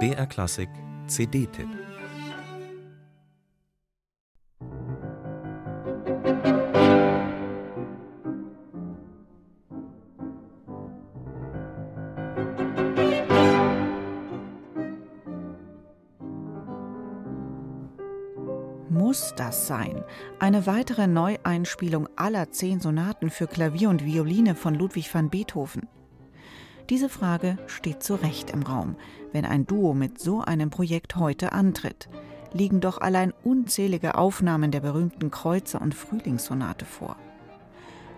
BR Klassik CD-Tipp Muss das sein? Eine weitere Neueinspielung aller zehn Sonaten für Klavier und Violine von Ludwig van Beethoven? Diese Frage steht zu Recht im Raum, wenn ein Duo mit so einem Projekt heute antritt. Liegen doch allein unzählige Aufnahmen der berühmten Kreuzer- und Frühlingssonate vor.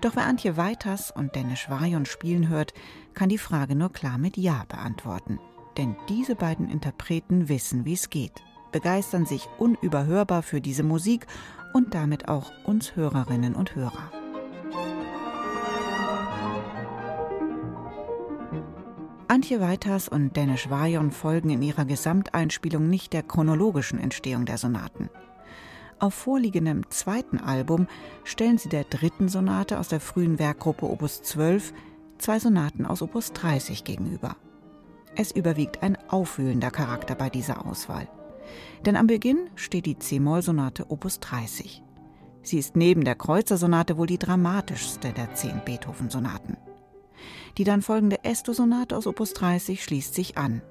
Doch wer Antje Weiters und Dennis Vajon spielen hört, kann die Frage nur klar mit Ja beantworten. Denn diese beiden Interpreten wissen, wie es geht begeistern sich unüberhörbar für diese Musik und damit auch uns Hörerinnen und Hörer. Antje Weiters und Dennis Vajon folgen in ihrer Gesamteinspielung nicht der chronologischen Entstehung der Sonaten. Auf vorliegendem zweiten Album stellen sie der dritten Sonate aus der frühen Werkgruppe Opus 12 zwei Sonaten aus Opus 30 gegenüber. Es überwiegt ein aufwühlender Charakter bei dieser Auswahl. Denn am Beginn steht die C-Moll-Sonate Opus 30. Sie ist neben der Kreuzer-Sonate wohl die dramatischste der zehn Beethoven-Sonaten. Die dann folgende Esto-Sonate aus Opus 30 schließt sich an.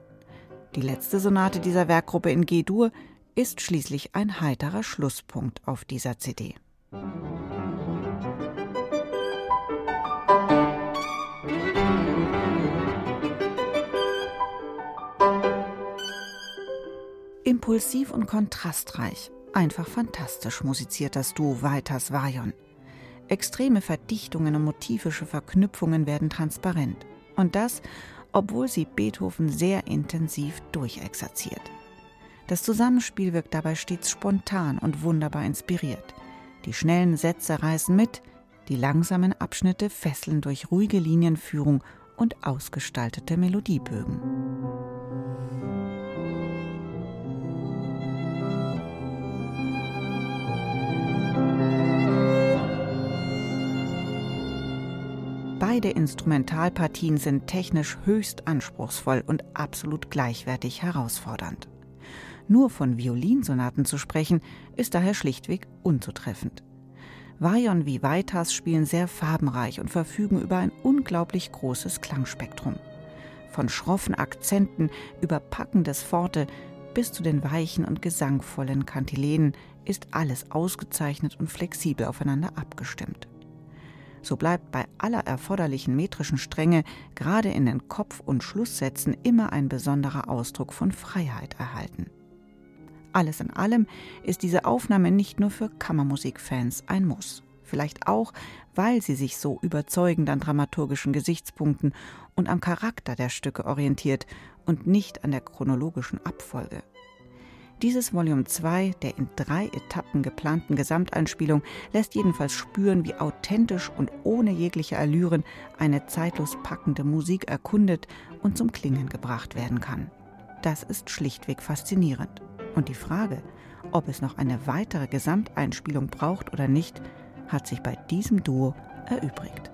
Die letzte Sonate dieser Werkgruppe in G-Dur ist schließlich ein heiterer Schlusspunkt auf dieser CD. Impulsiv und kontrastreich, einfach fantastisch musiziert das Duo Weiters Vajon. Extreme Verdichtungen und motivische Verknüpfungen werden transparent. Und das, obwohl sie Beethoven sehr intensiv durchexerziert. Das Zusammenspiel wirkt dabei stets spontan und wunderbar inspiriert. Die schnellen Sätze reißen mit, die langsamen Abschnitte fesseln durch ruhige Linienführung und ausgestaltete Melodiebögen. Beide Instrumentalpartien sind technisch höchst anspruchsvoll und absolut gleichwertig herausfordernd. Nur von Violinsonaten zu sprechen, ist daher schlichtweg unzutreffend. Vajon wie Vaitas spielen sehr farbenreich und verfügen über ein unglaublich großes Klangspektrum. Von schroffen Akzenten über packendes Forte bis zu den weichen und gesangvollen Kantilenen ist alles ausgezeichnet und flexibel aufeinander abgestimmt so bleibt bei aller erforderlichen metrischen Strenge gerade in den Kopf- und Schlusssätzen immer ein besonderer Ausdruck von Freiheit erhalten. Alles in allem ist diese Aufnahme nicht nur für Kammermusikfans ein Muss. Vielleicht auch, weil sie sich so überzeugend an dramaturgischen Gesichtspunkten und am Charakter der Stücke orientiert und nicht an der chronologischen Abfolge. Dieses Volume 2 der in drei Etappen geplanten Gesamteinspielung lässt jedenfalls spüren, wie authentisch und ohne jegliche Allüren eine zeitlos packende Musik erkundet und zum Klingen gebracht werden kann. Das ist schlichtweg faszinierend. Und die Frage, ob es noch eine weitere Gesamteinspielung braucht oder nicht, hat sich bei diesem Duo erübrigt.